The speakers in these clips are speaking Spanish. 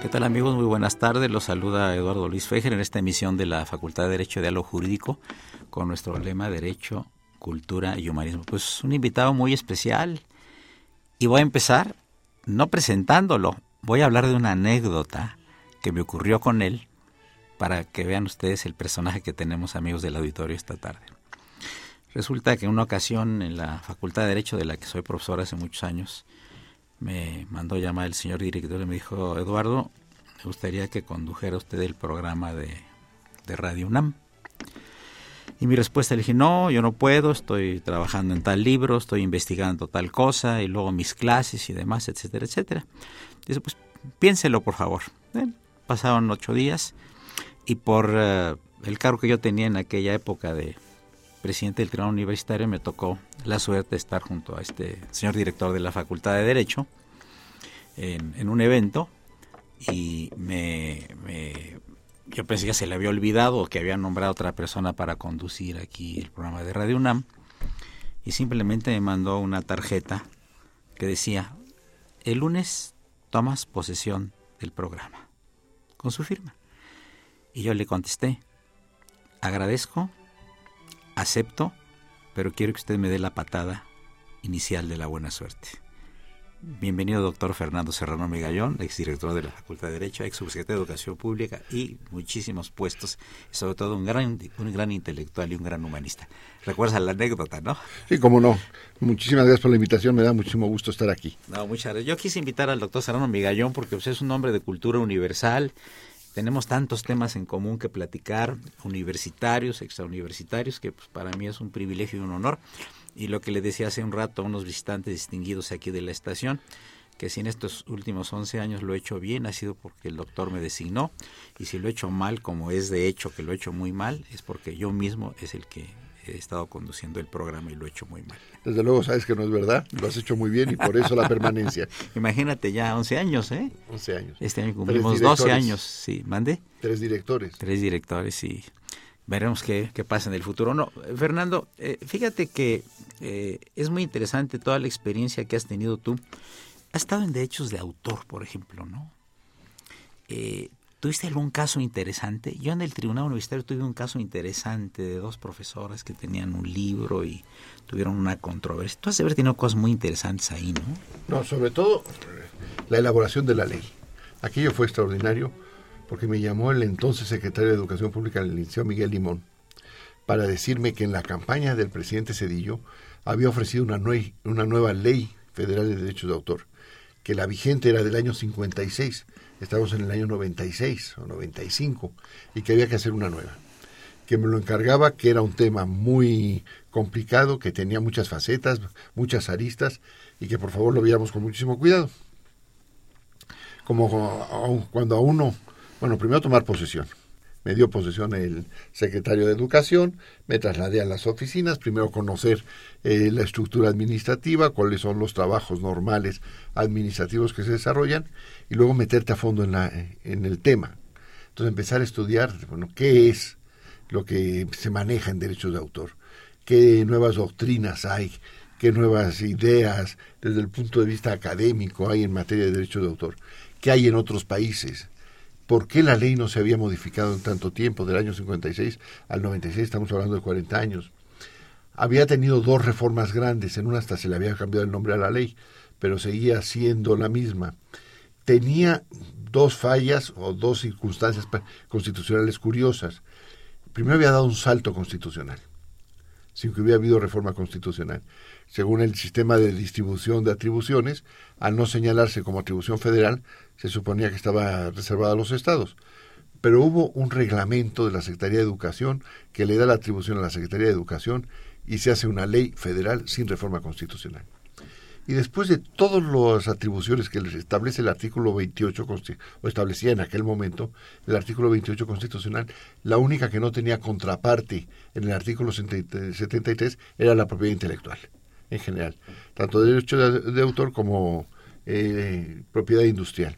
¿Qué tal amigos? Muy buenas tardes. Los saluda Eduardo Luis Fejer en esta emisión de la Facultad de Derecho de Diálogo Jurídico con nuestro lema Derecho, Cultura y Humanismo. Pues un invitado muy especial y voy a empezar no presentándolo, voy a hablar de una anécdota que me ocurrió con él para que vean ustedes el personaje que tenemos amigos del auditorio esta tarde. Resulta que en una ocasión en la Facultad de Derecho de la que soy profesor hace muchos años, me mandó llamar el señor director y me dijo, Eduardo, me gustaría que condujera usted el programa de, de Radio UNAM. Y mi respuesta le dije, no, yo no puedo, estoy trabajando en tal libro, estoy investigando tal cosa, y luego mis clases y demás, etcétera, etcétera. Dice, pues piénselo, por favor. Eh, pasaron ocho días y por uh, el cargo que yo tenía en aquella época de presidente del Tribunal Universitario me tocó la suerte de estar junto a este señor director de la Facultad de Derecho en, un evento y me, me, yo pensé que se le había olvidado o que había nombrado otra persona para conducir aquí el programa de Radio UNAM y simplemente me mandó una tarjeta que decía el lunes tomas posesión del programa con su firma. Y yo le contesté agradezco acepto pero quiero que usted me dé la patada inicial de la buena suerte Bienvenido, doctor Fernando Serrano Migallón, exdirector de la Facultad de Derecho, ex subsecretario de Educación Pública y muchísimos puestos, y sobre todo un gran, un gran intelectual y un gran humanista. ¿Recuerdas la anécdota, no? Sí, cómo no. Muchísimas gracias por la invitación, me da muchísimo gusto estar aquí. No, muchas gracias. Yo quise invitar al doctor Serrano Migallón porque usted es un hombre de cultura universal, tenemos tantos temas en común que platicar, universitarios, extrauniversitarios, que pues, para mí es un privilegio y un honor. Y lo que le decía hace un rato a unos visitantes distinguidos aquí de la estación, que si en estos últimos 11 años lo he hecho bien ha sido porque el doctor me designó. Y si lo he hecho mal, como es de hecho que lo he hecho muy mal, es porque yo mismo es el que he estado conduciendo el programa y lo he hecho muy mal. Desde luego sabes que no es verdad, lo has hecho muy bien y por eso la permanencia. Imagínate ya 11 años, ¿eh? 11 años. Este año cumplimos 12 años, sí, mande. Tres directores. Tres directores, sí veremos qué, qué, pasa en el futuro. No, Fernando, eh, fíjate que eh, es muy interesante toda la experiencia que has tenido tú. Has estado en derechos de autor, por ejemplo, ¿no? Eh, ¿Tuviste algún caso interesante? Yo en el Tribunal Universitario tuve un caso interesante de dos profesoras que tenían un libro y tuvieron una controversia. Tú has de tenido cosas muy interesantes ahí, ¿no? No, sobre todo la elaboración de la ley. Aquello fue extraordinario porque me llamó el entonces secretario de Educación Pública, el licenciado Miguel Limón, para decirme que en la campaña del presidente Cedillo había ofrecido una nueva ley federal de derechos de autor, que la vigente era del año 56, estamos en el año 96 o 95, y que había que hacer una nueva. Que me lo encargaba, que era un tema muy complicado, que tenía muchas facetas, muchas aristas, y que por favor lo viéramos con muchísimo cuidado. Como cuando a uno bueno, primero tomar posesión. Me dio posesión el secretario de Educación, me trasladé a las oficinas, primero conocer eh, la estructura administrativa, cuáles son los trabajos normales administrativos que se desarrollan, y luego meterte a fondo en, la, en el tema. Entonces empezar a estudiar, bueno, qué es lo que se maneja en derechos de autor, qué nuevas doctrinas hay, qué nuevas ideas desde el punto de vista académico hay en materia de derechos de autor, qué hay en otros países, ¿Por qué la ley no se había modificado en tanto tiempo, del año 56 al 96? Estamos hablando de 40 años. Había tenido dos reformas grandes, en una hasta se le había cambiado el nombre a la ley, pero seguía siendo la misma. Tenía dos fallas o dos circunstancias constitucionales curiosas. Primero había dado un salto constitucional, sin que hubiera habido reforma constitucional. Según el sistema de distribución de atribuciones, al no señalarse como atribución federal, se suponía que estaba reservada a los estados. Pero hubo un reglamento de la Secretaría de Educación que le da la atribución a la Secretaría de Educación y se hace una ley federal sin reforma constitucional. Y después de todas las atribuciones que establece el artículo 28, o establecía en aquel momento el artículo 28 constitucional, la única que no tenía contraparte en el artículo 73 era la propiedad intelectual, en general, tanto derecho de, autor como eh, propiedad industrial.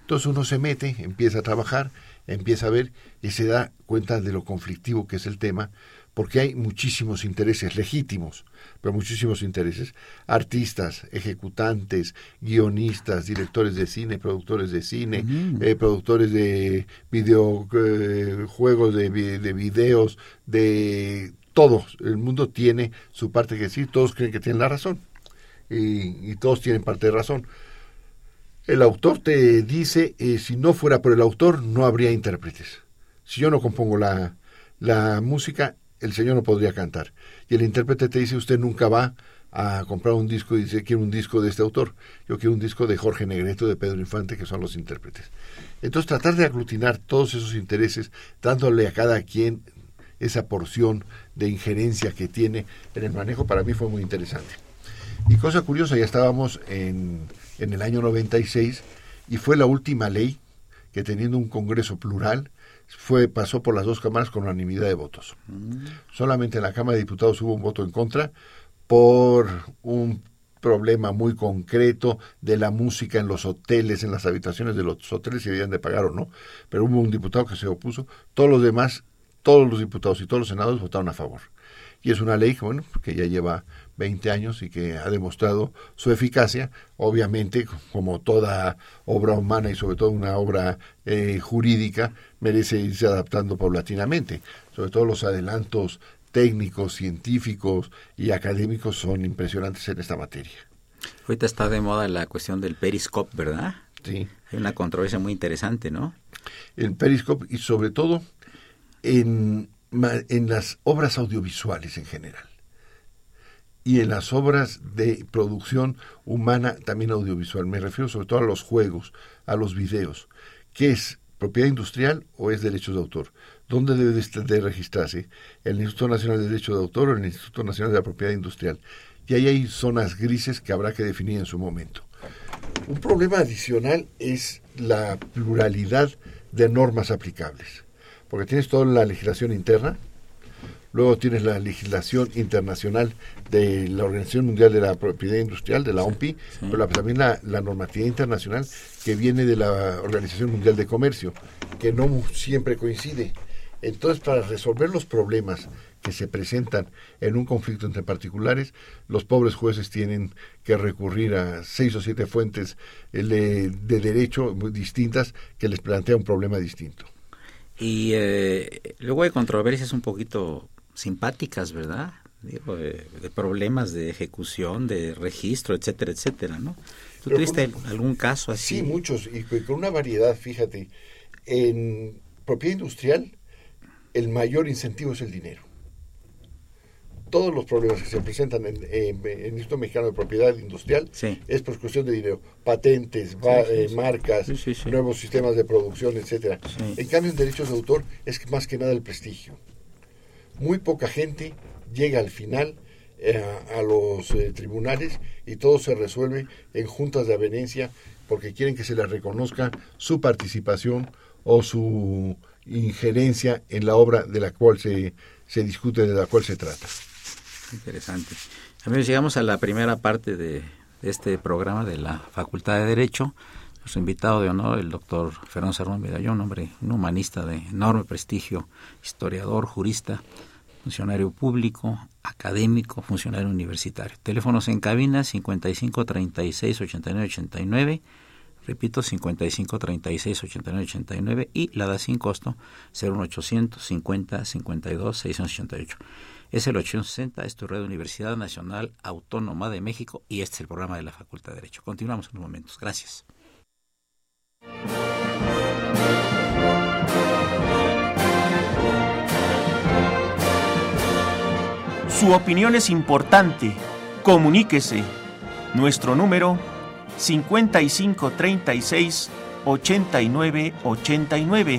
Entonces uno se mete, empieza a trabajar, empieza a ver y se da cuenta de lo conflictivo que es el tema, porque hay muchísimos intereses legítimos, pero muchísimos intereses, artistas, ejecutantes, guionistas, directores de cine, productores de cine, eh, productores de videojuegos, eh, de, de videos, de todo. El mundo tiene su parte que decir, todos creen que tienen la razón y, todos tienen parte de razón el autor te dice, eh, si no fuera por el autor, no habría intérpretes. Si yo no compongo la, la música, el señor no podría cantar. Y el intérprete te dice, usted nunca va a comprar un disco y dice, quiero un disco de este autor. Yo quiero un disco de Jorge Negreto, de Pedro Infante, que son los intérpretes. Entonces, tratar de aglutinar todos esos intereses, dándole a cada quien esa porción de injerencia que tiene en el manejo, para mí fue muy interesante. Y cosa curiosa, ya estábamos en en el año 96 y fue la última ley que teniendo un Congreso plural fue pasó por las dos cámaras con unanimidad de votos. Mm. Solamente en la Cámara de Diputados hubo un voto en contra por un problema muy concreto de la música en los hoteles, en las habitaciones de los hoteles, si habían de pagar o no, pero hubo un diputado que se opuso, todos los demás, todos los diputados y todos los senadores votaron a favor. Y es una ley bueno, que ya lleva 20 años y que ha demostrado su eficacia. Obviamente, como toda obra humana y sobre todo una obra eh, jurídica, merece irse adaptando paulatinamente. Sobre todo los adelantos técnicos, científicos y académicos son impresionantes en esta materia. Ahorita está de moda la cuestión del periscope, ¿verdad? Sí. Hay una controversia muy interesante, ¿no? El periscope y sobre todo en, en las obras audiovisuales en general y en las obras de producción humana, también audiovisual. Me refiero sobre todo a los juegos, a los videos. ¿Qué es propiedad industrial o es derechos de autor? ¿Dónde debe de registrarse? ¿El Instituto Nacional de Derechos de Autor o el Instituto Nacional de la Propiedad Industrial? Y ahí hay zonas grises que habrá que definir en su momento. Un problema adicional es la pluralidad de normas aplicables, porque tienes toda la legislación interna, Luego tienes la legislación internacional de la Organización Mundial de la Propiedad Industrial, de la OMPI, pero también la, normatividad internacional que viene de la Organización Mundial de Comercio, que no siempre coincide. Entonces, para resolver los problemas que se presentan en un conflicto entre particulares, los pobres jueces tienen que recurrir a seis o siete fuentes eh, de, de derecho distintas que les plantea un problema distinto. Y eh, luego hay controversias un poquito simpáticas, ¿verdad? Digo, de, problemas de ejecución, de registro, etcétera, etcétera, ¿no? ¿Tú tuviste algún caso así? Sí, muchos, y con una variedad, fíjate. En propiedad industrial, el mayor incentivo es el dinero. Todos los problemas que se presentan en, el Instituto Mexicano de Propiedad Industrial es por cuestión de dinero. Patentes, eh, marcas, nuevos sistemas de producción, etcétera. En cambio, en derechos de autor es más que nada el prestigio muy poca gente llega al final eh, a los eh, tribunales y todo se resuelve en juntas de avenencia porque quieren que se les reconozca su participación o su injerencia en la obra de la cual se, se discute, de la cual se trata. Interesante. Amigos, llegamos a la primera parte de, este programa de la Facultad de Derecho. Nuestro invitado de honor, el doctor Fernando Serrón Medallón, hombre, un humanista de enorme prestigio, historiador, jurista, funcionario público, académico, funcionario universitario. Teléfonos en cabina 55 36 89 89, repito 55 36 89 89 y la da sin costo 01800 50 52 688. Es el 860, es tu red Universidad Nacional Autónoma de México y este es el programa de la Facultad de Derecho. Continuamos en unos momentos. Gracias. Su opinión es importante. Comuníquese. Nuestro número 5536 8989.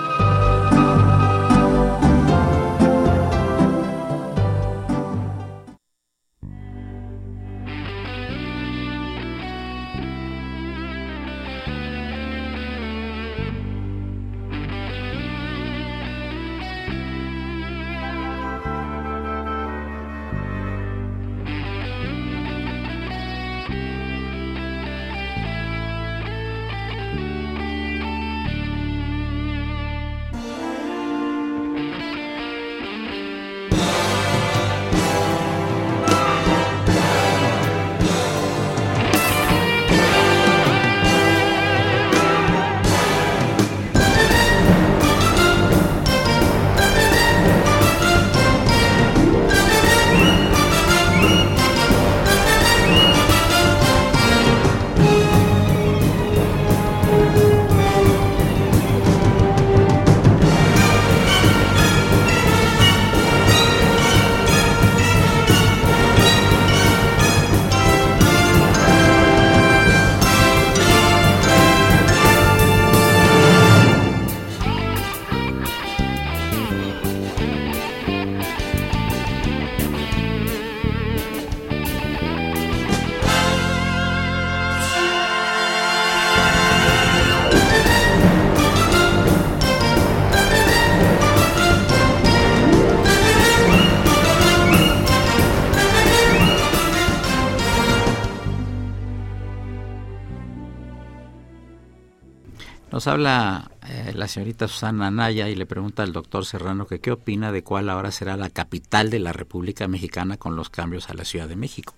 Nos habla eh, la señorita Susana Anaya y le pregunta al doctor Serrano que qué opina de cuál ahora será la capital de la República Mexicana con los cambios a la Ciudad de México.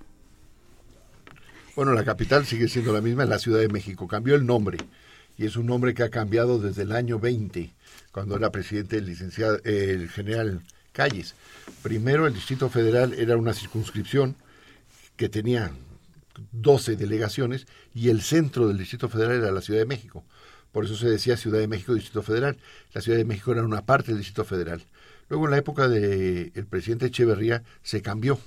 Bueno, la capital sigue siendo la misma, en la Ciudad de México. Cambió el nombre y es un nombre que ha cambiado desde el año 20, cuando era presidente el licenciado, el general Calles. Primero el Distrito Federal era una circunscripción que tenía 12 delegaciones y el centro del Distrito Federal era la Ciudad de México. Por eso se decía Ciudad de México, Distrito Federal. La Ciudad de México era una parte del Distrito Federal. Luego en la época del presidente Echeverría se cambió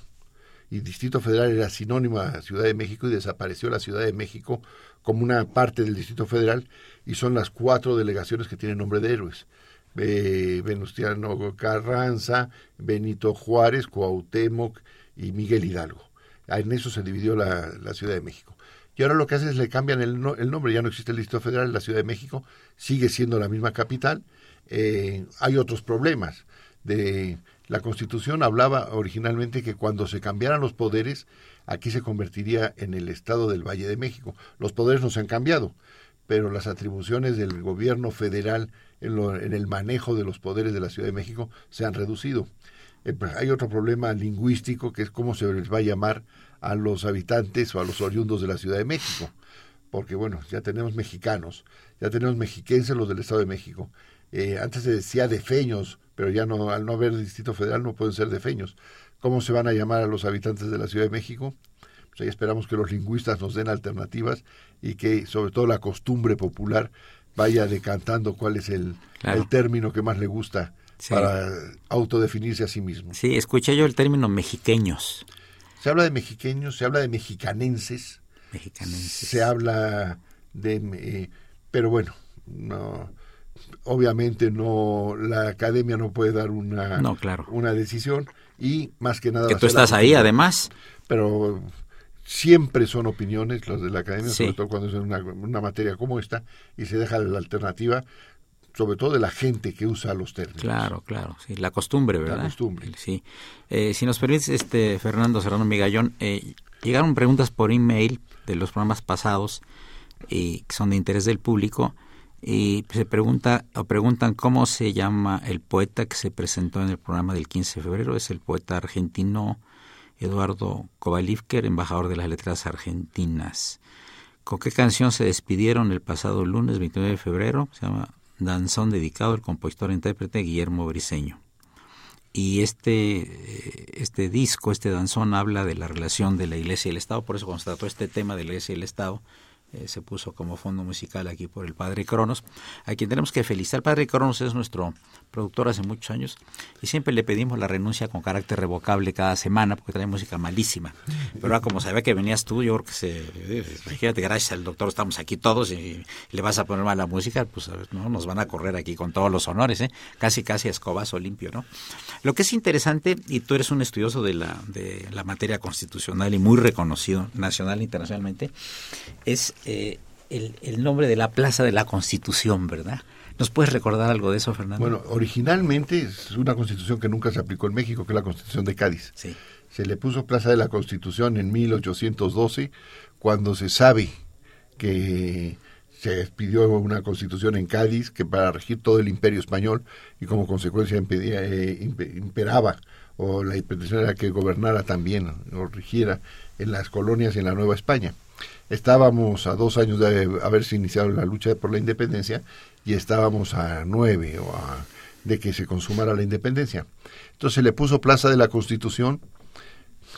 y Distrito Federal era sinónimo a Ciudad de México y desapareció la Ciudad de México como una parte del Distrito Federal y son las cuatro delegaciones que tienen nombre de héroes. Venustiano Carranza, Benito Juárez, Cuauhtémoc y Miguel Hidalgo. En eso se dividió la Ciudad de México. Y ahora lo que hacen es le cambian el, el nombre, ya no existe el Distrito Federal, la Ciudad de México sigue siendo la misma capital. Eh, hay otros problemas. De, la Constitución hablaba originalmente que cuando se cambiaran los poderes, aquí se convertiría en el Estado del Valle de México. Los poderes no se han cambiado, pero las atribuciones del gobierno federal en, en el manejo de los poderes de la Ciudad de México se han reducido. Eh, pues, hay otro problema lingüístico que es cómo se les va a llamar a los habitantes o a los oriundos de la Ciudad de México. Porque bueno, ya tenemos mexicanos, ya tenemos mexiquenses los del Estado de México. Eh, antes se decía defeños, pero ya no, al no haber distrito federal no pueden ser defeños. ¿Cómo se van a llamar a los habitantes de la Ciudad de México? Pues ahí esperamos que los lingüistas nos den alternativas y que sobre todo la costumbre popular vaya decantando cuál es el, el término que más le gusta para autodefinirse a sí mismo. Sí, escuché yo el término mexiqueños. Se habla de mexiqueños, se habla de mexicanenses. Mexicanenses. Se habla de... Eh, pero bueno, no, obviamente no la academia no puede dar una, No, claro. una decisión y más que nada... Que tú estás ahí, además. Pero siempre son opiniones los de la academia, Sí. sobre todo cuando es una, una materia como esta y se deja la alternativa, sobre todo de la gente que usa los términos. Claro, claro, sí, la costumbre, ¿verdad? costumbre. Sí. Eh, si nos permites, este Fernando Serrano Migallón, eh, llegaron preguntas por email de los programas pasados y que son de interés del público y se pregunta o preguntan cómo se llama el poeta que se presentó en el programa del 15 de febrero, es el poeta argentino Eduardo Kovalivker, embajador de las letras argentinas. ¿Con qué canción se despidieron el pasado lunes 29 de febrero? Se llama Danzón dedicado al compositor e intérprete Guillermo Briseño. Y este, eh, este disco, este danzón, habla de la relación de la Iglesia y el Estado. Por eso trató este tema de la Iglesia y el Estado, eh, se puso como fondo musical aquí por el Padre Cronos, a quien tenemos que felicitar. El Padre Cronos es nuestro productor hace muchos años y siempre le pedimos la renuncia con carácter revocable cada semana porque trae música malísima. Pero ahora como sabía que venías tú, yo creo que se... Imagínate, gracias al doctor estamos aquí todos y le vas a poner mala música, pues no nos van a correr aquí con todos los honores, ¿eh? casi casi a escobazo limpio, ¿no? Lo que es interesante, y tú eres un estudioso de la, de la materia constitucional y muy reconocido nacional e internacionalmente, es eh, el, el nombre de la Plaza de la Constitución, ¿verdad? ¿Nos puedes recordar algo de eso, Fernando? Bueno, originalmente es una constitución que nunca se aplicó en México, que es la constitución de Cádiz. Sí. Se le puso Plaza de la Constitución en 1812, cuando se sabe que se expidió una constitución en Cádiz que para regir todo el imperio español y como consecuencia impedía, eh, impe- imperaba o la intención era que gobernara también o rigiera en las colonias y en la Nueva España. Estábamos a dos años de haberse iniciado la lucha por la independencia y estábamos a nueve o a- de que se consumara la independencia. Entonces se le puso Plaza de la Constitución,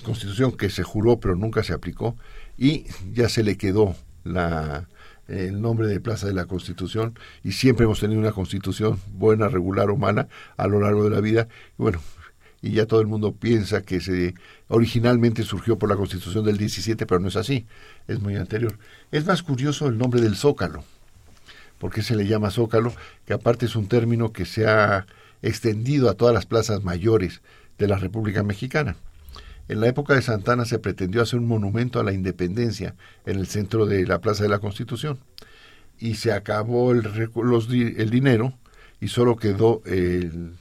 constitución que se juró pero nunca se aplicó y ya se le quedó la el nombre de Plaza de la Constitución y siempre hemos tenido una constitución buena, regular o mala a lo largo de la vida bueno y ya todo el mundo piensa que se originalmente surgió por la Constitución del 17 pero no es así es muy anterior. Es más curioso el nombre del Zócalo porque se le llama Zócalo que aparte es un término que se ha extendido a todas las plazas mayores de la República Mexicana. En la época de Santana se pretendió hacer un monumento a la independencia en el centro de la Plaza de la Constitución. Y se acabó el, el dinero y solo quedó el,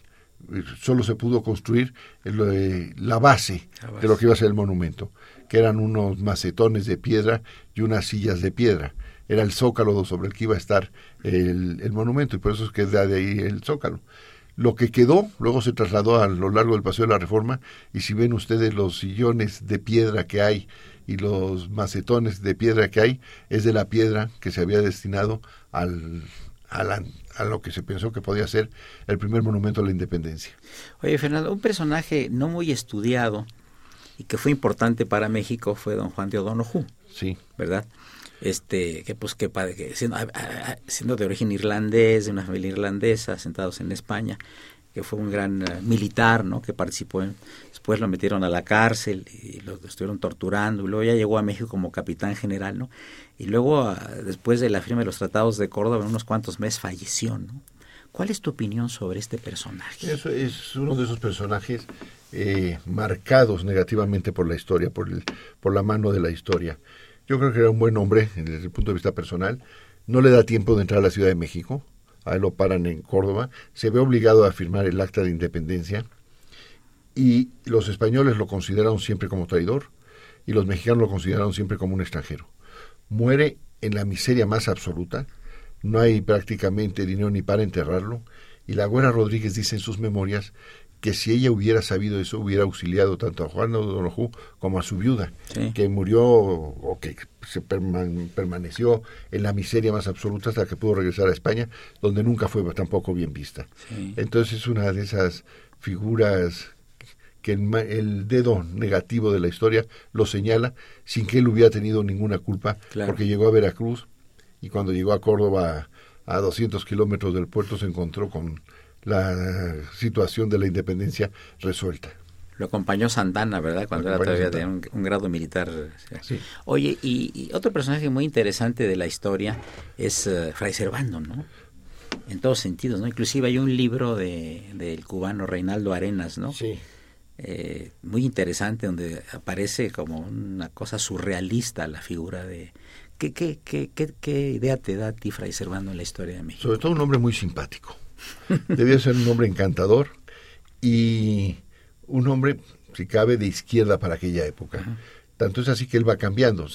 solo se pudo construir el, la, base La base. de lo que iba a ser el monumento, que eran unos macetones de piedra y unas sillas de piedra. Era el zócalo sobre el que iba a estar el, el monumento y por eso es que da de ahí el zócalo. Lo que quedó, luego se trasladó a lo largo del Paseo de la Reforma, y si ven ustedes los sillones de piedra que hay y los macetones de piedra que hay, es de la piedra que se había destinado al, a, la- a lo que se pensó que podía ser el primer monumento a la independencia. Oye, Fernando, un personaje no muy estudiado y que fue importante para México fue don Juan de O'Donoghue, Sí, ¿verdad? Este, que pues que, que siendo, a- a- a- siendo de origen irlandés, de una familia irlandesa, sentados en España, que fue un gran eh, militar, ¿no? Que participó en, después lo metieron a la cárcel y lo estuvieron torturando y luego ya llegó a México como capitán general, ¿no? Y luego ah, después de la firma de los tratados de Córdoba, en unos cuantos meses falleció, ¿no? ¿Cuál es tu opinión sobre este personaje? Eso es uno de esos personajes eh, marcados negativamente por la historia, por, el, por la mano de la historia. Yo creo que era un buen hombre desde el punto de vista personal. No le da tiempo de entrar a la Ciudad de México. A él lo paran en Córdoba. Se ve obligado a firmar el acta de independencia. Y los españoles lo consideraron siempre como traidor y los mexicanos lo consideraron siempre como un extranjero. Muere en la miseria más absoluta. No hay prácticamente dinero ni para enterrarlo. Y la Güera Rodríguez dice en sus memorias que si ella hubiera sabido eso, hubiera auxiliado tanto a Juan O'Donoghue como a su viuda, Sí. que murió o que se perman- permaneció en la miseria más absoluta hasta que pudo regresar a España, donde nunca fue tampoco bien vista. Sí. Entonces es una de esas figuras que el, el dedo negativo de la historia lo señala sin que él hubiera tenido ninguna culpa, Claro. porque llegó a Veracruz y cuando llegó a Córdoba a 200 kilómetros del puerto se encontró con la situación de la independencia resuelta. Lo acompañó Santana, ¿verdad? Cuando era todavía de un, un grado militar. Sí. Oye, y, y otro personaje muy interesante de la historia es eh, Fray Servando, ¿no? En todos sentidos, ¿no? Inclusive hay un libro de, del cubano Reinaldo Arenas, ¿no? Sí. Eh, muy interesante donde aparece como una cosa surrealista la figura de... ¿Qué, qué, qué, qué, qué idea te da a ti, Fray Servando, en la historia de México? Sobre todo un hombre muy simpático. Debía ser un hombre encantador y un hombre, si cabe, de izquierda para aquella época. Tanto es así que él va cambiando.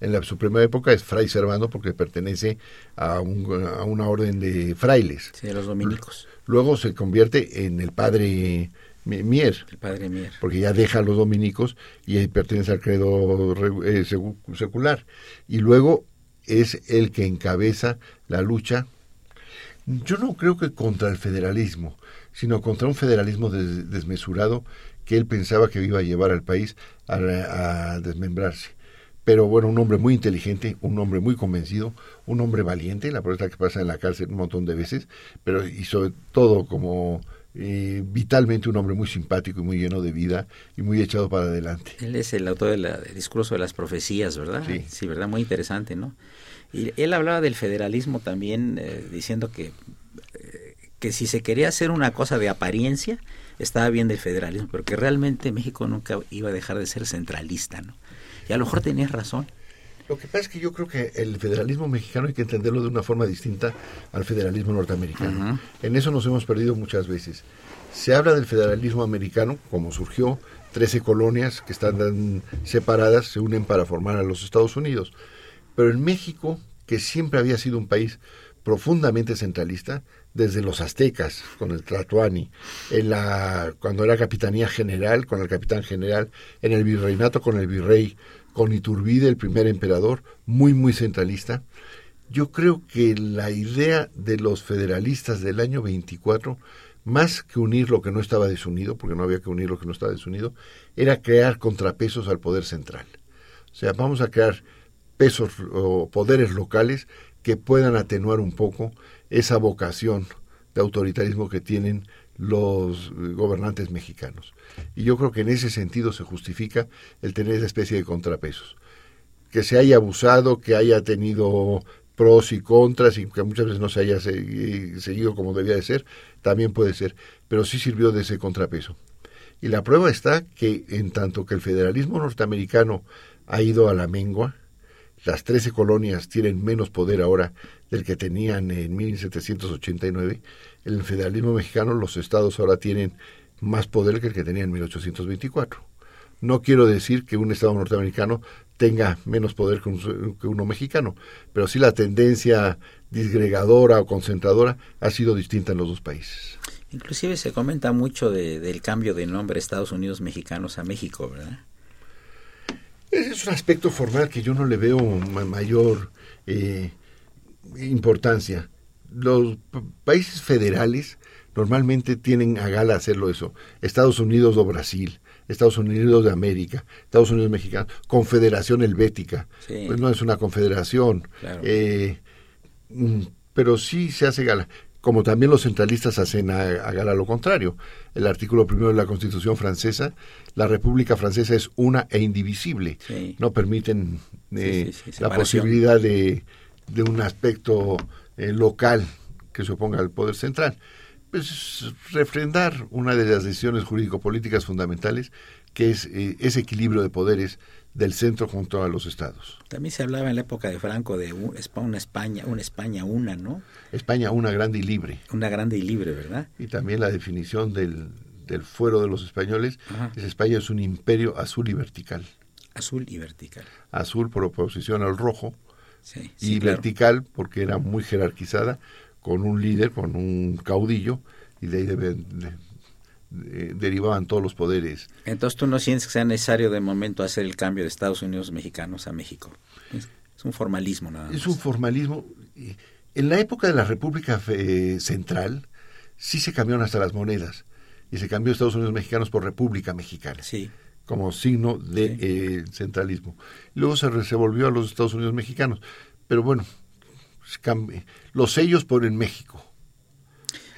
En la, su primera época es Fray Servando porque pertenece a, un- a una orden de frailes. Sí, de los dominicos, Luego se convierte en el padre Mier, el padre Mier. porque ya deja a los dominicos y pertenece al credo re- eh, secu- secular. Y luego es el que encabeza la lucha, yo no creo que contra el federalismo, sino contra un federalismo des- desmesurado que él pensaba que iba a llevar al país a, a desmembrarse. Pero bueno, un hombre muy inteligente, un hombre muy convencido, un hombre valiente, la verdad que pasa en la cárcel un montón de veces, pero y sobre todo como eh, vitalmente un hombre muy simpático y muy lleno de vida y muy echado para adelante. Él es el autor de del discurso de las profecías, ¿verdad? Sí. ¿verdad? Muy interesante, ¿no? Y él hablaba del federalismo también, eh, diciendo que, eh, que si se quería hacer una cosa de apariencia, estaba bien del federalismo, pero que realmente México nunca iba a dejar de ser centralista, ¿no? Y a lo mejor tenías razón. Lo que pasa es que yo creo que el federalismo mexicano hay que entenderlo de una forma distinta al federalismo norteamericano. En eso nos hemos perdido muchas veces. Se habla del federalismo americano, como surgió, 13 colonias que están separadas se unen para formar a los Estados Unidos. Pero en México, que siempre había sido un país profundamente centralista, desde los aztecas, con el Tlatoani, en la, cuando era capitanía general, con el capitán general, en el virreinato con el virrey, con Iturbide, el primer emperador, muy, muy centralista. Yo creo que la idea de los federalistas del año 24, más que unir lo que no estaba desunido, porque no había que unir lo que no estaba desunido, era crear contrapesos al poder central. O sea, vamos a crear pesos o poderes locales que puedan atenuar un poco esa vocación de autoritarismo que tienen los eh, gobernantes mexicanos. Y yo creo que en ese sentido se justifica el tener esa especie de contrapesos. Que se haya abusado, que haya tenido pros y contras y que muchas veces no se haya segui- seguido como debía de ser, también puede ser, pero sí sirvió de ese contrapeso. Y la prueba está que en tanto que el federalismo norteamericano ha ido a la mengua, las 13 colonias tienen menos poder ahora del que tenían en 1789. En el federalismo mexicano los estados ahora tienen más poder que el que tenían en 1824. No quiero decir que un estado norteamericano tenga menos poder que, un- que uno mexicano, pero sí la tendencia disgregadora o concentradora ha sido distinta en los dos países. Inclusive se comenta mucho de- del cambio de nombre Estados Unidos mexicanos a México, ¿verdad? Ese es un aspecto formal que yo no le veo ma- mayor eh, importancia. Los países federales normalmente tienen a gala hacerlo eso. Estados Unidos o Brasil, Estados Unidos de América, Estados Unidos mexicano, Confederación Helvética. Sí. Pues no es una confederación. Claro. Eh, mm, pero sí se hace gala. Como también los centralistas hacen a, a gala lo contrario. El artículo primero de la Constitución francesa, la República Francesa es una e indivisible. Sí. No permiten eh, Sí, la posibilidad de, de un aspecto eh, local que se oponga al poder central. Pues refrendar una de las decisiones jurídico-políticas fundamentales, que es eh, ese equilibrio de poderes del centro junto a los estados. También se hablaba en la época de Franco de una España, una España una, ¿no? España una grande y libre. Una grande y libre, ¿verdad? Y también la definición del, del fuero de los españoles Ajá. es España es un imperio azul y vertical. Azul y vertical. Azul por oposición al rojo Sí, y sí, claro. vertical porque era muy jerarquizada con un líder, con un caudillo y de ahí deben- de- de- derivaban todos los poderes. Entonces tú no sientes que sea necesario de momento hacer el cambio de Estados Unidos mexicanos a México. Es, es un formalismo nada más. Es un formalismo. En la época de la República eh, Central sí se cambiaron hasta las monedas y se cambió Estados Unidos mexicanos por República Mexicana. Sí, como signo de Sí. eh, centralismo. Luego se, re- se volvió a los Estados Unidos mexicanos. Pero bueno, cambia- los sellos por en México.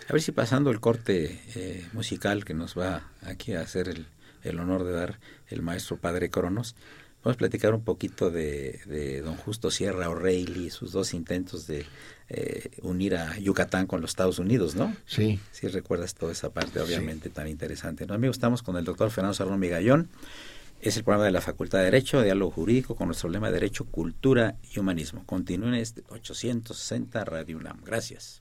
A ver si pasando el corte eh, musical que nos va aquí a hacer el, el honor de dar el maestro Padre Cronos, Vamos a platicar un poquito de, don Justo Sierra O'Reilly y sus dos intentos de eh, unir a Yucatán con los Estados Unidos, ¿no? Sí. Sí, recuerdas toda esa parte, obviamente, tan interesante. ¿no? Amigos, estamos con el doctor Fernando Serrano Migallón. Es el programa de la Facultad de Derecho, Diálogo Jurídico, con nuestro lema de Derecho, Cultura y Humanismo. Continúen este 860 Radio UNAM. Gracias.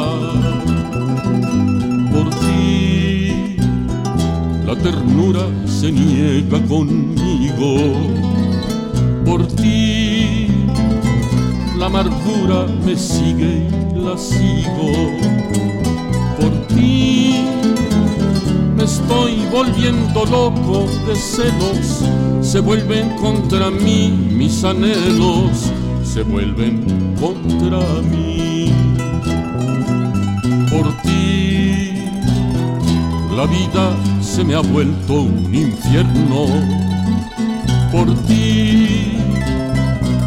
La ternura se niega conmigo. Por ti la amargura me sigue y la sigo. Por ti me estoy volviendo loco de celos. Se vuelven contra mí mis anhelos, se vuelven contra mí. Por ti la vida se me ha vuelto un infierno. Por ti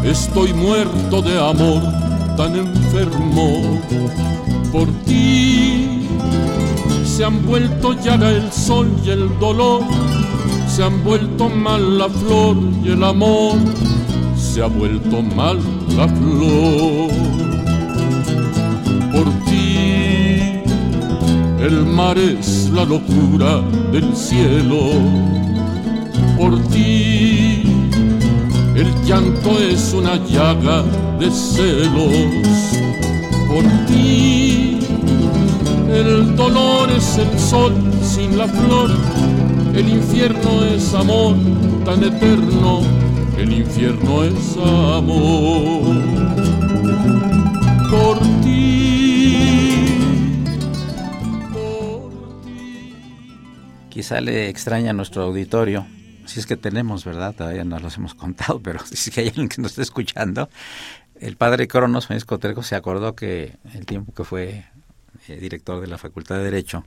estoy muerto de amor tan enfermo. Por ti se han vuelto llaga el sol y el dolor. Se han vuelto mal la flor y el amor. Se ha vuelto mal la flor. Por ti el mar es la locura del cielo. Por ti el llanto es una llaga de celos. Por ti el dolor es el sol sin la flor. El infierno es amor tan eterno. El infierno es amor. Quizá le extraña a nuestro auditorio, si es que tenemos, ¿verdad? Todavía no los hemos contado, pero si es que hay alguien que nos está escuchando, el padre Cronos Francisco Trejo se acordó que el tiempo que fue eh, director de la Facultad de Derecho,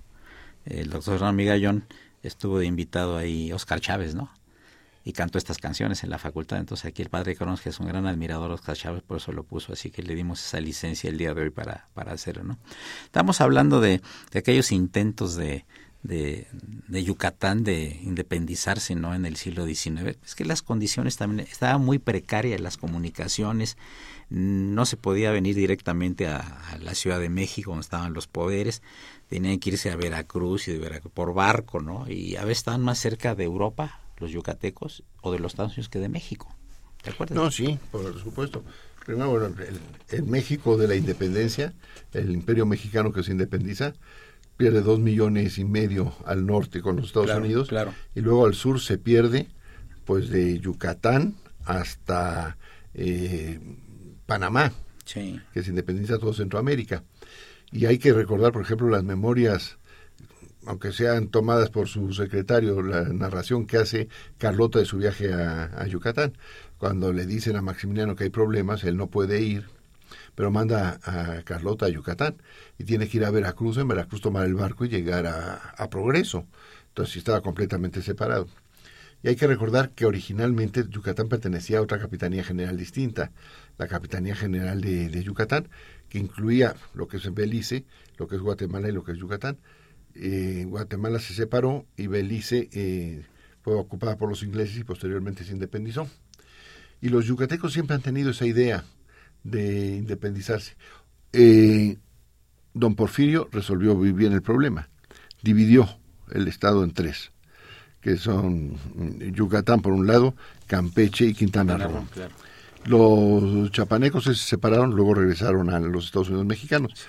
el doctor Ron Migallón, estuvo de invitado ahí Oscar Chávez, ¿no? Y cantó estas canciones en la facultad. Entonces aquí el padre Cronos, que es un gran admirador de Oscar Chávez, por eso lo puso. Así que le dimos esa licencia el día de hoy para, para hacerlo, ¿no? Estamos hablando de aquellos intentos de, de, Yucatán de independizarse no en el siglo XIX es que las condiciones también estaban muy precarias las comunicaciones no se podía venir directamente a, la Ciudad de México donde estaban los poderes tenían que irse a Veracruz y de Veracruz por barco no y a veces estaban más cerca de Europa los yucatecos o de los Estados Unidos que de México. ¿te acuerdas? No sí por supuesto. Primero bueno, el, el México de la independencia el Imperio mexicano que se independiza pierde dos millones y medio al norte con los Estados Unidos y luego al sur se pierde pues de Yucatán hasta eh, Panamá que se independiza todo Centroamérica. Y hay que recordar por ejemplo las memorias aunque sean tomadas por su secretario, la narración que hace Carlota de su viaje a Yucatán, cuando le dicen a Maximiliano que hay problemas, él no puede ir, pero manda a Carlota a Yucatán y tiene que ir a Veracruz, en Veracruz tomar el barco y llegar a, Progreso. Entonces estaba completamente separado. Y hay que recordar que originalmente Yucatán pertenecía a otra capitanía general distinta, la Capitanía General de, Yucatán, que incluía lo que es Belice, lo que es Guatemala y lo que es Yucatán. Eh, Guatemala se separó y Belice eh, fue ocupada por los ingleses y posteriormente se independizó. Y los yucatecos siempre han tenido esa idea de independizarse. Eh, don Porfirio resolvió muy bien el problema. Dividió el estado en tres, que son Yucatán por un lado, Campeche y Quintana Roo. Los chapanecos se separaron, luego regresaron a los Estados Unidos mexicanos.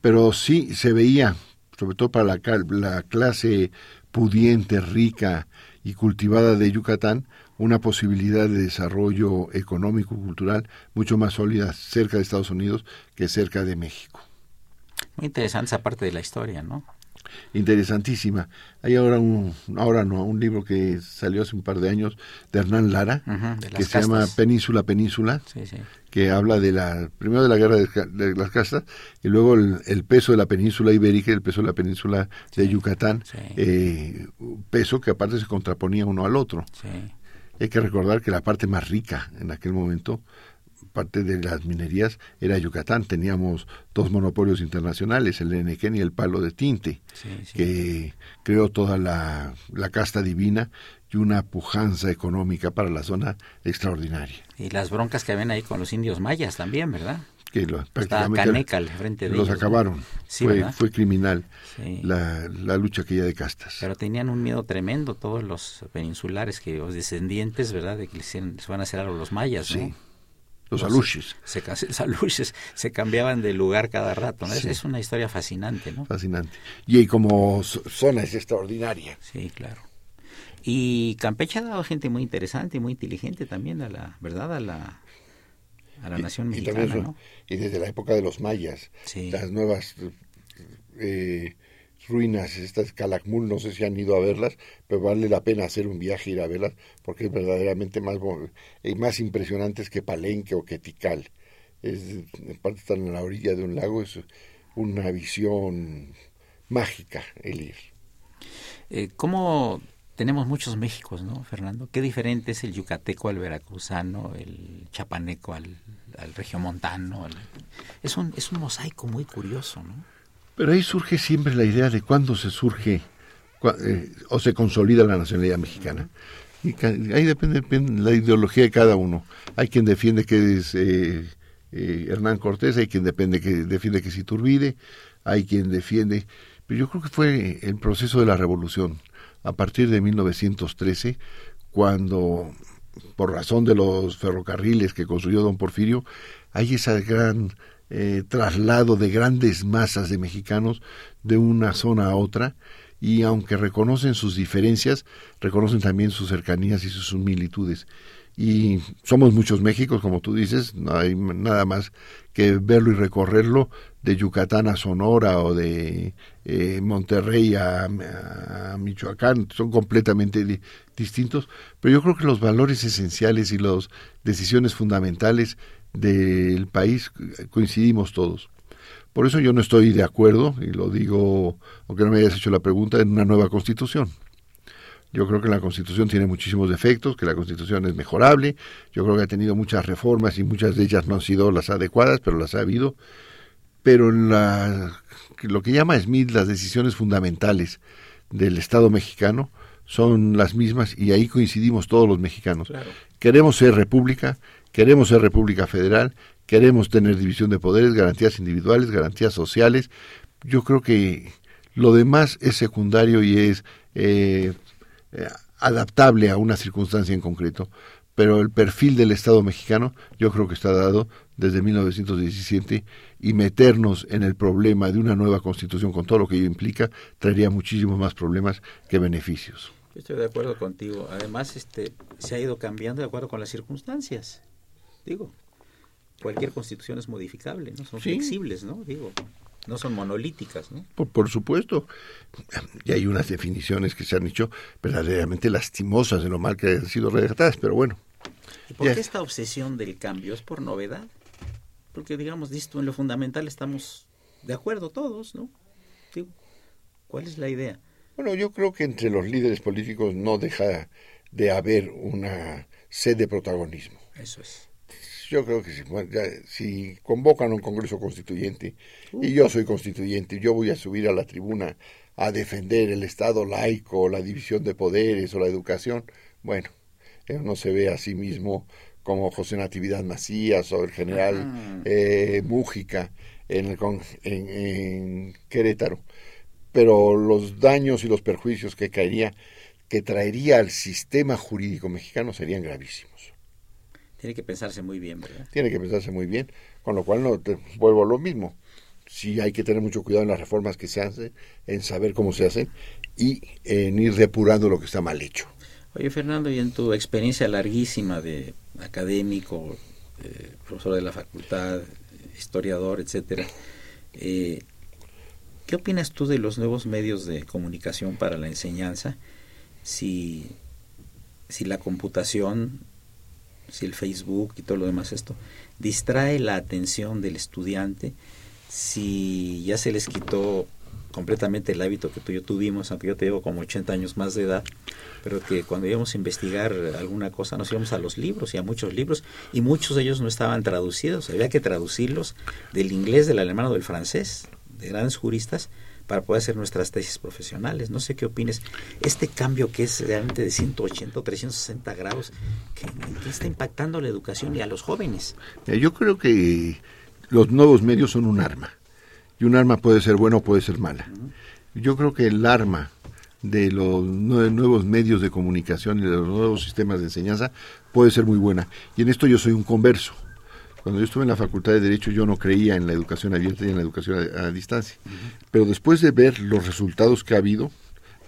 Pero sí se veía, sobre todo para la, la clase pudiente, rica y cultivada de Yucatán, una posibilidad de desarrollo económico, cultural mucho más sólida cerca de Estados Unidos que cerca de México. Muy interesante esa parte de la historia, ¿no? Interesantísima. Hay ahora un, ahora no, un libro que salió hace un par de años de Hernán Lara, que se llama Península, Península, que habla de la, primero de la guerra de, las castas y luego el, peso de la península ibérica y el peso de la península de Yucatán, eh, peso que aparte se contraponía uno al otro. Hay que recordar que la parte más rica en aquel momento parte de las minerías era Yucatán. Teníamos dos monopolios internacionales, el Enequén y el Palo de Tinte, que creó toda la, casta divina y una pujanza económica para la zona extraordinaria. Y las broncas que ven ahí con los indios mayas también, ¿verdad? Que lo, prácticamente frente de los acabaron. fue, fue criminal la, la, lucha aquella de castas. Pero tenían un miedo tremendo todos los peninsulares, que los descendientes, ¿verdad? De que se van a hacer a los mayas, ¿no? los aluches. Se, aluches se cambiaban de lugar cada rato. Es, una historia fascinante, ¿no? Fascinante. Y como zona es extraordinaria. Sí, claro. Y Campeche ha dado gente muy interesante y muy inteligente también a la, ¿verdad? A la, a la nación mexicana, y, desde la época de los mayas, las nuevas eh, ruinas, estas Calakmul, no sé si han ido a verlas, pero vale la pena hacer un viaje ir a verlas porque es verdaderamente más, y más impresionantes que Palenque o que Tikal. Es, en parte están en la orilla de un lago, es una visión mágica el ir. Eh, ¿Cómo tenemos muchos Méxicos, no, Fernando? ¿Qué diferente es el yucateco al veracruzano, el chapaneco al, al regiomontano? Es, un, es un mosaico muy curioso, ¿no? Pero ahí surge siempre la idea de cuándo se surge eh, o se consolida la nacionalidad mexicana. Y ahí depende, la ideología de cada uno. Hay quien defiende que es eh, eh, Hernán Cortés, hay quien depende que, defiende que es Iturbide, hay quien defiende... Pero yo creo que fue el proceso de la revolución, a partir de 1913, cuando, por razón de los ferrocarriles que construyó don Porfirio, hay esa gran eh, traslado de grandes masas de mexicanos de una zona a otra y aunque reconocen sus diferencias, reconocen también sus cercanías y sus similitudes. Y somos muchos Méxicos, como tú dices, no hay nada más que verlo y recorrerlo de Yucatán a Sonora o de eh, Monterrey a, Michoacán, son completamente distintos, pero yo creo que los valores esenciales y las decisiones fundamentales del país coincidimos todos. Por eso yo no estoy de acuerdo, y lo digo, aunque no me hayas hecho la pregunta, en una nueva constitución. Yo creo que la constitución tiene muchísimos defectos, que la constitución es mejorable, yo creo que ha tenido muchas reformas y muchas de ellas no han sido las adecuadas, pero las ha habido. Pero en la, lo que llama Smith las decisiones fundamentales del Estado mexicano son las mismas y ahí coincidimos todos los mexicanos. Queremos ser república, Queremos ser República Federal, queremos tener división de poderes, garantías individuales, garantías sociales. Yo creo que lo demás es secundario y es eh, eh, adaptable a una circunstancia en concreto. Pero el perfil del Estado mexicano yo creo que está dado desde 1917 y meternos en el problema de una nueva constitución con todo lo que ello implica traería muchísimos más problemas que beneficios. Estoy de acuerdo contigo. Además, este, se ha ido cambiando de acuerdo con las circunstancias. Digo, cualquier constitución es modificable, ¿no? Son flexibles, ¿no? Digo, no son monolíticas, ¿no? Por, supuesto. Y hay unas definiciones que se han hecho verdaderamente lastimosas de lo mal que han sido redactadas, pero bueno. ¿Y por qué esta obsesión del cambio? ¿Es por novedad? Porque, digamos, listo, en lo fundamental estamos de acuerdo todos, ¿no? Digo, ¿cuál es la idea? Bueno, yo creo que entre los líderes políticos no deja de haber una sed de protagonismo. Eso es. Yo creo que si, si convocan un Congreso Constituyente, y yo soy constituyente, yo voy a subir a la tribuna a defender el Estado laico, la división de poderes o la educación, bueno, no se ve a sí mismo como José Natividad Macías o el general eh, Mújica en, en, Querétaro. Pero los daños y los perjuicios que caería, que traería al sistema jurídico mexicano serían gravísimos. Tiene que pensarse muy bien, ¿verdad? Tiene que pensarse muy bien, con lo cual no te vuelvo a lo mismo. Sí hay que tener mucho cuidado en las reformas que se hacen, en saber cómo se hacen y en ir depurando lo que está mal hecho. Oye, Fernando, y en tu experiencia larguísima de académico, eh, profesor de la facultad, historiador, etcétera, eh, ¿qué opinas tú de los nuevos medios de comunicación para la enseñanza? Si, si la computación, si el Facebook y todo lo demás esto distrae la atención del estudiante, si ya se les quitó completamente el hábito que tú y yo tuvimos, aunque yo te llevo como 80 años más de edad, pero que cuando íbamos a investigar alguna cosa nos íbamos a los libros y a muchos libros y muchos de ellos no estaban traducidos, había que traducirlos del inglés, del alemán o del francés, de grandes juristas, para poder hacer nuestras tesis profesionales. No sé qué opines. Este cambio que es realmente de 180 o 360 grados, que, está impactando la educación y a los jóvenes. Yo creo que los nuevos medios son un arma y un arma puede ser buena o puede ser mala. Yo creo que el arma de los nuevos medios de comunicación y de los nuevos sistemas de enseñanza puede ser muy buena. Y en esto yo soy un converso. Cuando yo estuve en la Facultad de Derecho yo no creía en la educación abierta y en la educación a, distancia. Pero después de ver los resultados que ha habido,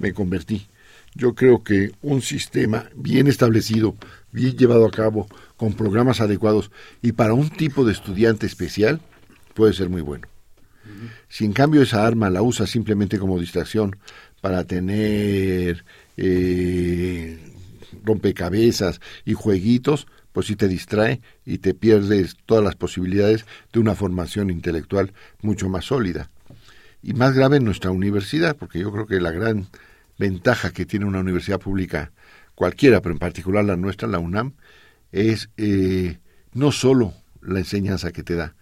me convertí. Yo creo que un sistema bien establecido, bien llevado a cabo, con programas adecuados y para un tipo de estudiante especial, puede ser muy bueno. Si en cambio esa arma la usa simplemente como distracción para tener eh, rompecabezas y jueguitos, pues sí te distrae y te pierdes todas las posibilidades de una formación intelectual mucho más sólida. Y más grave en nuestra universidad, porque yo creo que la gran ventaja que tiene una universidad pública, cualquiera, pero en particular la nuestra, la UNAM, es eh, no solo la enseñanza que te da,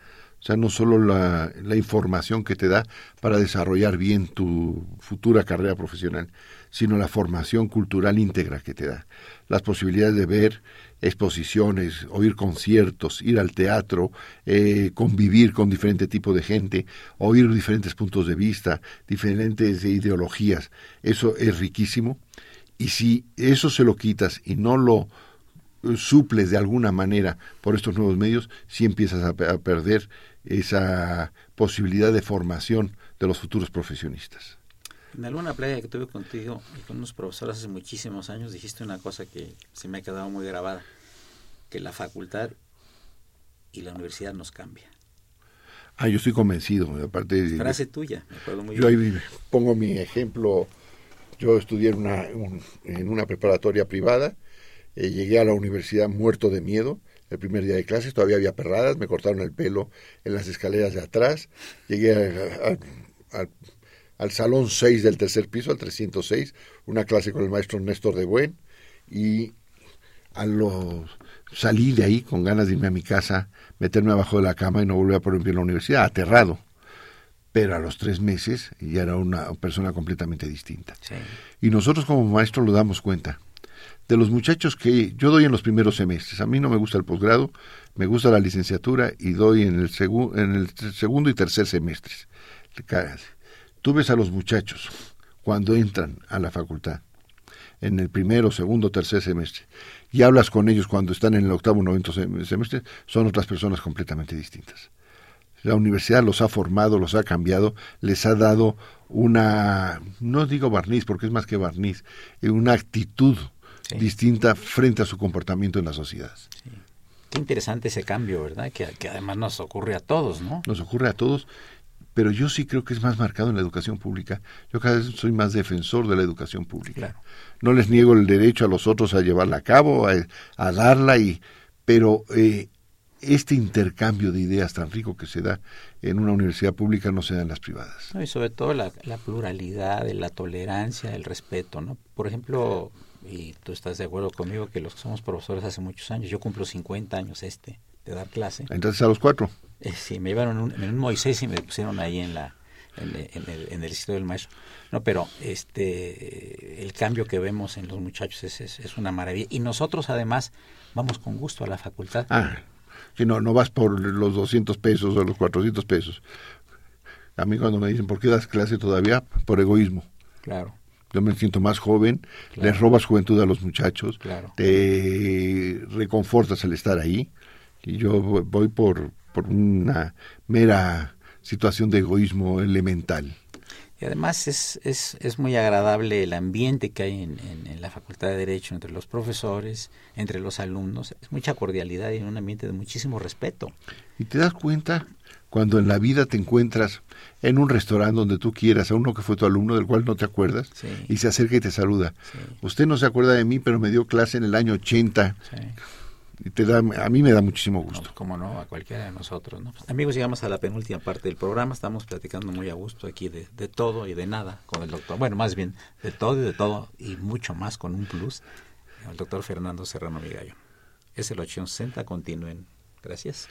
o sea, no solo la, información que te da para desarrollar bien tu futura carrera profesional, sino la formación cultural íntegra que te da. Las posibilidades de ver exposiciones, oír conciertos, ir al teatro, eh, convivir con diferente tipo de gente, oír diferentes puntos de vista, diferentes ideologías. Eso es riquísimo. Y si eso se lo quitas y no lo suples de alguna manera por estos nuevos medios, sí empiezas a perder esa posibilidad de formación de los futuros profesionistas. En alguna playa que tuve contigo y con unos profesores hace muchísimos años dijiste una cosa que se me ha quedado muy grabada, que la facultad y la universidad nos cambia. Ah, yo estoy convencido. Aparte, Frase tuya, me acuerdo muy yo ahí pongo mi ejemplo. Yo estudié en una, en una preparatoria privada, eh, llegué a la universidad muerto de miedo, el primer día de clases, todavía había perradas, me cortaron el pelo en las escaleras de atrás, llegué al salón 6 del tercer piso, al 306, una clase con el maestro Néstor de Buen, y a salí de ahí con ganas de irme a mi casa, meterme abajo de la cama y no volver a poner pie en la universidad, aterrado. Pero a los tres meses ya era una persona completamente distinta. Y nosotros como maestros lo damos cuenta de los muchachos que yo doy en los primeros semestres. A mí no me gusta el posgrado, me gusta la licenciatura y doy en el, en el segundo y tercer semestre. Tú ves a los muchachos cuando entran a la facultad, en el primero, segundo, tercer semestre, y hablas con ellos cuando están en el octavo, noveno semestre, son otras personas completamente distintas. La universidad los ha formado, los ha cambiado, les ha dado una, no digo barniz, porque es más que barniz, eh, una actitud distinta frente a su comportamiento en la sociedad. Qué interesante ese cambio, ¿verdad? Que, además nos ocurre a todos, ¿no? Nos ocurre a todos, pero yo sí creo que es más marcado en la educación pública. Yo cada vez soy más defensor de la educación pública. No les niego el derecho a los otros a llevarla a cabo, a, darla, y, pero eh, este intercambio de ideas tan rico que se da en una universidad pública no se da en las privadas. y sobre todo la, la pluralidad, la tolerancia, el respeto, ¿no? Por ejemplo, y tú estás de acuerdo conmigo que los que somos profesores hace muchos años, yo cumplo 50 años este de dar clase. Entonces a los cuatro. Eh, sí, me llevaron un, en un Moisés y me pusieron ahí en la en, el, en el sitio del maestro. No, pero este el cambio que vemos en los muchachos es, es, una maravilla. Y nosotros además vamos con gusto a la facultad. Ah, si no, no vas por los 200 pesos o los 400 pesos. A mí cuando me dicen, ¿por qué das clase todavía? Por egoísmo. Claro. Yo me siento más joven, les robas juventud a los muchachos, claro. te reconfortas al estar ahí. Y yo voy por, por una mera situación de egoísmo elemental. Y además es, es, es muy agradable el ambiente que hay en, en, la Facultad de Derecho entre los profesores, entre los alumnos. Es mucha cordialidad y un ambiente de muchísimo respeto. Y te das cuenta cuando en la vida te encuentras en un restaurante donde tú quieras a uno que fue tu alumno del cual no te acuerdas y se acerca y te saluda. Usted no se acuerda de mí, pero me dio clase en el año 80. Y te da, a mí me da muchísimo gusto. No, como no, a cualquiera de nosotros. ¿no? Pues, amigos, llegamos a la penúltima parte del programa. Estamos platicando muy a gusto aquí de, de, todo y de nada con el doctor. Bueno, más bien de todo y de todo y mucho más con un plus. El doctor Fernando Serrano Migallo. Es el 860. Continúen. Gracias.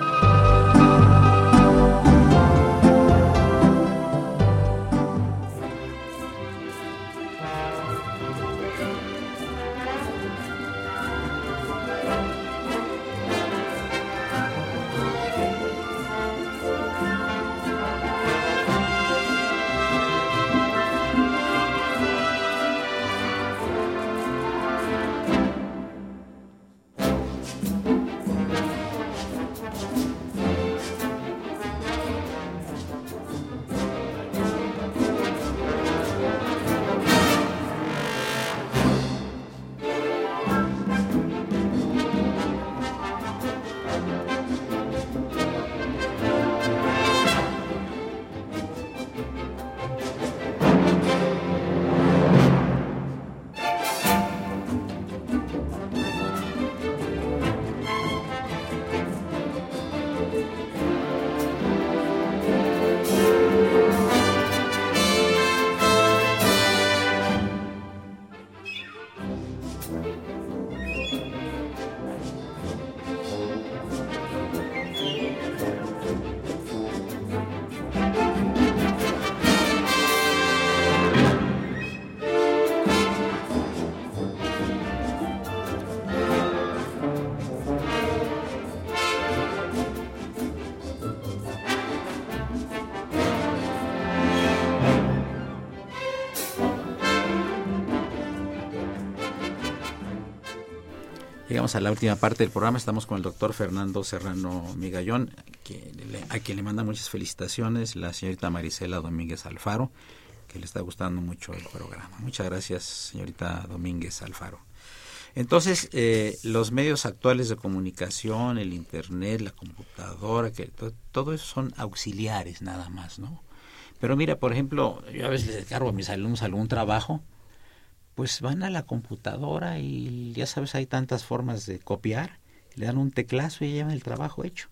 A la última parte del programa. Estamos con el doctor Fernando Serrano Migallón, a quien le manda muchas felicitaciones, la señorita Marisela Domínguez Alfaro, que le está gustando mucho el programa. Muchas gracias, señorita Domínguez Alfaro. Entonces, eh, los medios actuales de comunicación, el Internet, la computadora, que todo, eso son auxiliares nada más, ¿no? Pero mira, por ejemplo, yo a veces les cargo a mis alumnos algún trabajo pues van a la computadora y ya sabes, hay tantas formas de copiar, le dan un teclazo y llevan el trabajo hecho.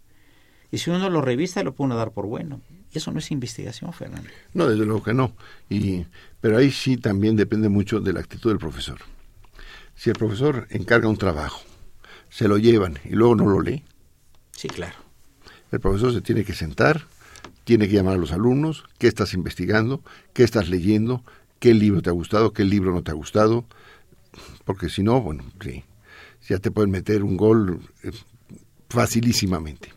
Y si uno lo revista, lo puede dar por bueno. Eso no es investigación, Fernando. No, desde luego que no. Y, pero ahí sí también depende mucho de la actitud del profesor. Si el profesor encarga un trabajo, se lo llevan y luego no lo lee. Sí, claro. El profesor se tiene que sentar, tiene que llamar a los alumnos, qué estás investigando, qué estás leyendo, qué libro te ha gustado, qué libro no te ha gustado, porque si no, bueno, sí, ya te pueden meter un gol eh, facilísimamente,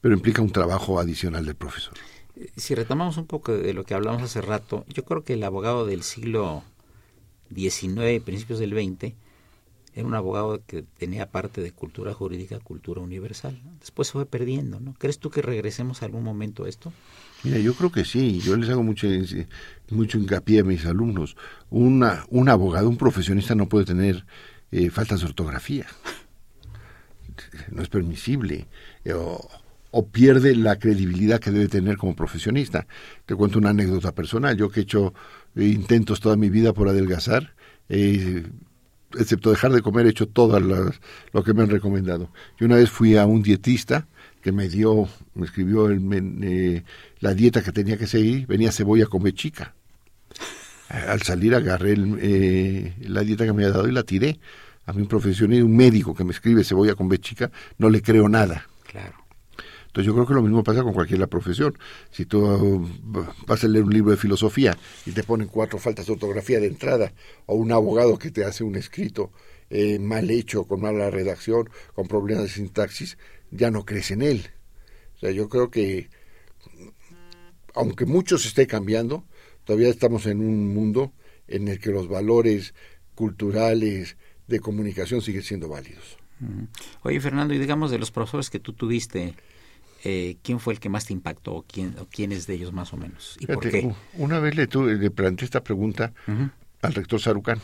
pero implica un trabajo adicional del profesor. Si retomamos un poco de lo que hablamos hace rato, yo creo que el abogado del siglo XIX principios del XX era un abogado que tenía parte de cultura jurídica, cultura universal. Después se fue perdiendo, ¿no? ¿Crees tú que regresemos algún momento a esto? Mira, yo creo que sí. Yo les hago mucho, mucho hincapié a mis alumnos. Una, un abogado, un profesionista no puede tener eh, faltas de ortografía. No es permisible. Eh, o, pierde la credibilidad que debe tener como profesionista. Te cuento una anécdota personal. Yo que he hecho intentos toda mi vida por adelgazar, eh, excepto dejar de comer, he hecho todo lo que me han recomendado. Y una vez fui a un dietista que me dio, me escribió el, eh, la dieta que tenía que seguir, venía cebolla come chica. Al salir agarré eh, la dieta que me había dado y la tiré. A mí un profesional, un médico que me escribe cebolla con chica, no le creo nada. Claro. Entonces yo creo que lo mismo pasa con cualquier profesión. Si tú uh, vas a leer un libro de filosofía y te ponen cuatro faltas de ortografía de entrada, o un abogado que te hace un escrito eh, mal hecho, con mala redacción, con problemas de sintaxis, ya no crees en él. O sea, yo creo que, aunque mucho se esté cambiando, todavía estamos en un mundo en el que los valores culturales de comunicación siguen siendo válidos. Oye, Fernando, y digamos de los profesores que tú tuviste, eh, ¿quién fue el que más te impactó? ¿Quién, o ¿Quiénes de ellos más o menos? ¿Y por qué? Una vez le, le planteé esta pregunta al rector Sarucano.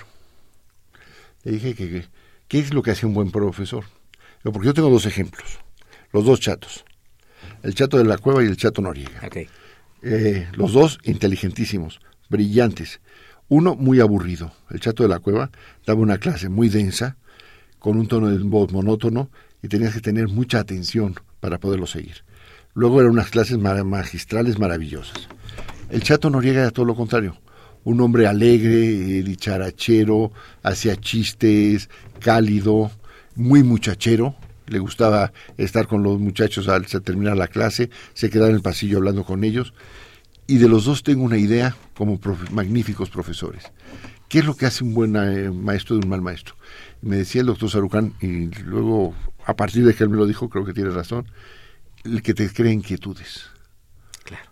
Le dije que, ¿qué es lo que hace un buen profesor? Porque yo tengo dos ejemplos, los dos chatos, el chato de la cueva y el chato Noriega. Eh, los dos inteligentísimos, brillantes. Uno muy aburrido. El chato de la cueva daba una clase muy densa, con un tono de voz monótono, y tenías que tener mucha atención para poderlo seguir. Luego eran unas clases magistrales maravillosas. El Chato Noriega era todo lo contrario. Un hombre alegre, eh, dicharachero, hacía chistes, cálido, muy muchachero. Le gustaba estar con los muchachos al terminar la clase, se quedaba en el pasillo hablando con ellos. Y de los dos tengo una idea como magníficos profesores. ¿Qué es lo que hace un buen eh, maestro de un mal maestro? Me decía el doctor Sarucán, y luego a partir de que él me lo dijo, creo que tiene razón, el que te crea inquietudes.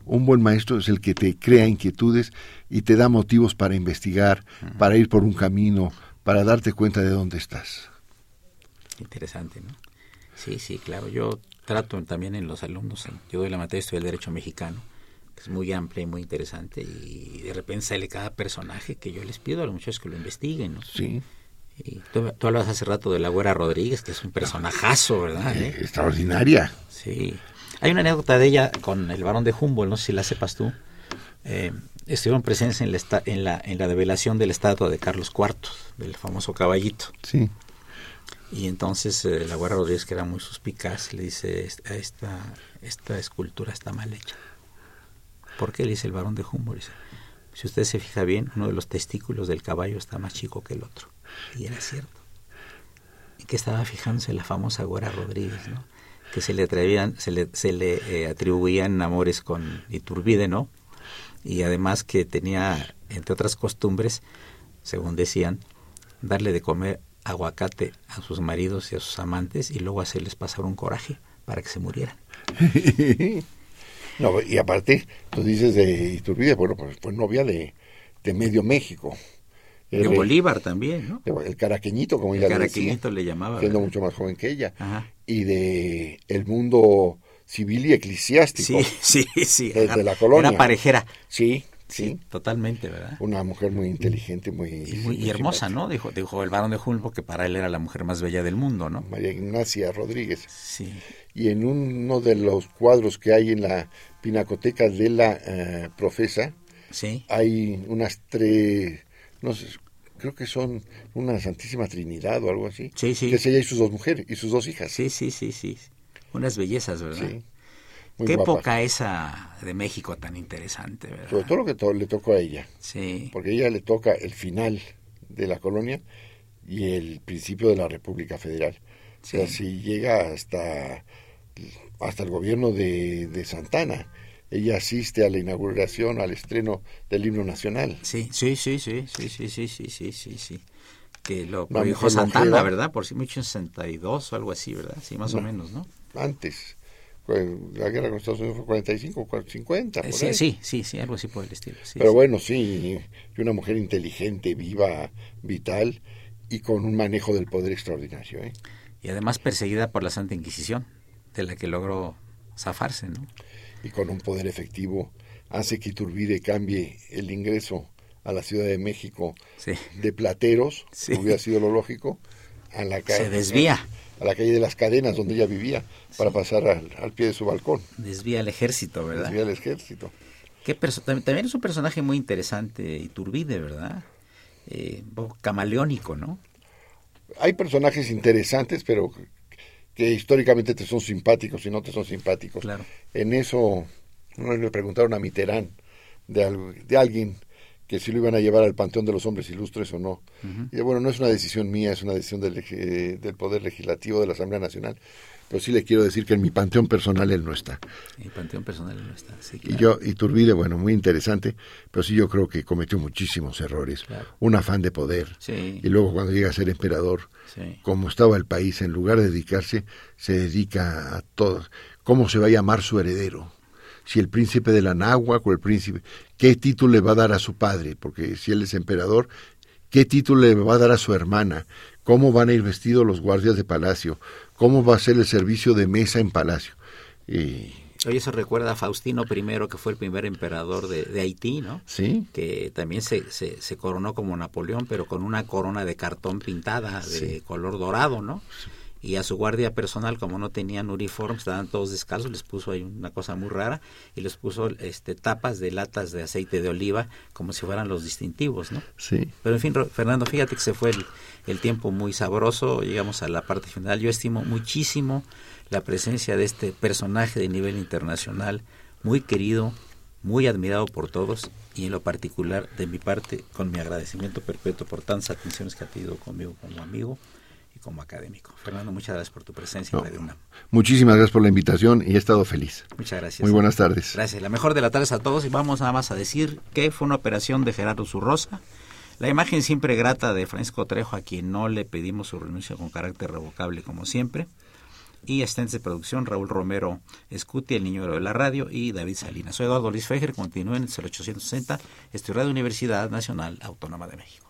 Un buen maestro es el que te crea inquietudes y te da motivos para investigar, para ir por un camino, para darte cuenta de dónde estás. Interesante, ¿no? Sí, sí, claro. Yo trato también en los alumnos, yo doy la materia de Derecho Mexicano, que es muy amplia y muy interesante, y de repente sale cada personaje que yo les pido a los muchachos que lo investiguen, ¿no? Sí. Y tú, tú, hablabas hace rato de la Güera Rodríguez, que es un personajazo, ¿verdad? Eh, extraordinaria. Sí. Hay una anécdota de ella con el varón de Humboldt, no sé si la sepas tú. Eh, estuvieron presentes en la, en, la, en la develación de la estatua de Carlos IV, del famoso caballito. Sí. Y entonces eh, la Güera Rodríguez, que era muy suspicaz, le dice, esta, esta escultura está mal hecha. ¿Por qué? Le dice el varón de Humboldt. si usted se fija bien, uno de los testículos del caballo está más chico que el otro. Y era cierto. Y que estaba fijándose la famosa Güera Rodríguez, ¿no? Que se le, se le, se le eh, atribuían amores con Iturbide, ¿no? Y además que tenía, entre otras costumbres, según decían, darle de comer aguacate a sus maridos y a sus amantes y luego hacerles pasar un coraje para que se murieran. no, y aparte, tú dices de Iturbide, bueno, pues fue novia de, de medio México. De Bolívar también, ¿no? El caraqueñito, como ella el caraqueñito le llamaba. Siendo mucho más joven que ella. Y de el mundo civil y eclesiástico. Sí, sí, sí. Desde la colonia. Era parejera. Sí, sí. totalmente, ¿verdad? Una mujer muy inteligente, muy... Y, muy, hermosa, ¿no? Dijo, dijo el varón de Julpo que para él era la mujer más bella del mundo, ¿no? María Ignacia Rodríguez. Sí. Y en uno de los cuadros que hay en la pinacoteca de la eh, profesa, sí. hay unas tres no sé, creo que son una Santísima Trinidad o algo así. Sí, sí. Que es ella y sus dos mujeres y sus dos hijas. Sí, sí, sí, sí. Unas bellezas, ¿verdad? Sí. Qué época esa de México tan interesante, ¿verdad? Sobre todo lo que le tocó a ella. Sí. Porque a ella le toca el final de la colonia y el principio de la República Federal. Sí. O sea, si llega hasta, hasta el gobierno de, de Santana ella asiste a la inauguración, al estreno del himno nacional. Sí, sí, sí, sí, sí, sí, sí, sí, sí, sí, sí. Que lo dijo Santana, ¿verdad? Por si mucho en 62 o algo así, ¿verdad? Sí, más o menos, ¿no? Antes. La guerra con Estados Unidos fue 45, 50. Por sí, ahí. sí, sí, sí, algo así por el estilo. Sí, Pero sí. bueno, sí, y una mujer inteligente, viva, vital, y con un manejo del poder extraordinario. ¿eh? Y además perseguida por la Santa Inquisición, de la que logró zafarse, ¿no? Y con un poder efectivo hace que Iturbide cambie el ingreso a la Ciudad de México de plateros, hubiera sido lo lógico, a la calle. Se desvía. A la calle de las cadenas donde ella vivía para pasar al, pie de su balcón. Desvía el ejército, ¿verdad? Desvía el ejército. ¿Qué también es un personaje muy interesante, Iturbide, ¿verdad? Eh, un poco camaleónico, ¿no? Hay personajes interesantes, pero que históricamente te son simpáticos y no te son simpáticos. Claro. En eso, uno le preguntaron a Mitterrand de, de alguien que si lo iban a llevar al Panteón de los Hombres Ilustres o no. Y bueno, no es una decisión mía, es una decisión del, del Poder Legislativo de la Asamblea Nacional. Pero sí le quiero decir que en mi panteón personal él no está. En mi panteón personal él no está, Y yo, y Turbide, bueno, muy interesante, pero sí yo creo que cometió muchísimos errores. Un afán de poder. Y luego cuando llega a ser emperador, como estaba el país, en lugar de dedicarse, se dedica a todo. ¿Cómo se va a llamar su heredero? si el príncipe de la náhuatl o el príncipe, qué título le va a dar a su padre, porque si él es emperador, qué título le va a dar a su hermana, cómo van a ir vestidos los guardias de palacio, cómo va a ser el servicio de mesa en palacio. Y... Oye, eso recuerda a Faustino I, que fue el primer emperador de, Haití, ¿no? Sí. Que también se, se, coronó como Napoleón, pero con una corona de cartón pintada de color dorado, ¿no? Sí y a su guardia personal como no tenían uniforme estaban todos descalzos les puso ahí una cosa muy rara y les puso este tapas de latas de aceite de oliva como si fueran los distintivos no sí. Pero en fin Fernando fíjate que se fue el, el tiempo muy sabroso llegamos a la parte final. Yo estimo muchísimo la presencia de este personaje de nivel internacional muy querido muy admirado por todos y en lo particular de mi parte con mi agradecimiento perpetuo por tantas atenciones que ha tenido conmigo como amigo como académico. Fernando, muchas gracias por tu presencia en Radio Muchísimas gracias por la invitación y he estado feliz. Muchas gracias. Muy buenas tardes. Gracias. La mejor de la tarde a todos y vamos nada más a decir que fue una operación de Gerardo Zurrosa. La imagen siempre grata de Francisco Trejo, a quien no le pedimos su renuncia con carácter revocable como siempre. Y asistentes de producción, Raúl Romero Escuti, el niño de la radio, y David Salinas. Soy Eduardo Luis Fejer, continúen en el 0860, estoy Radio Universidad Nacional Autónoma de México.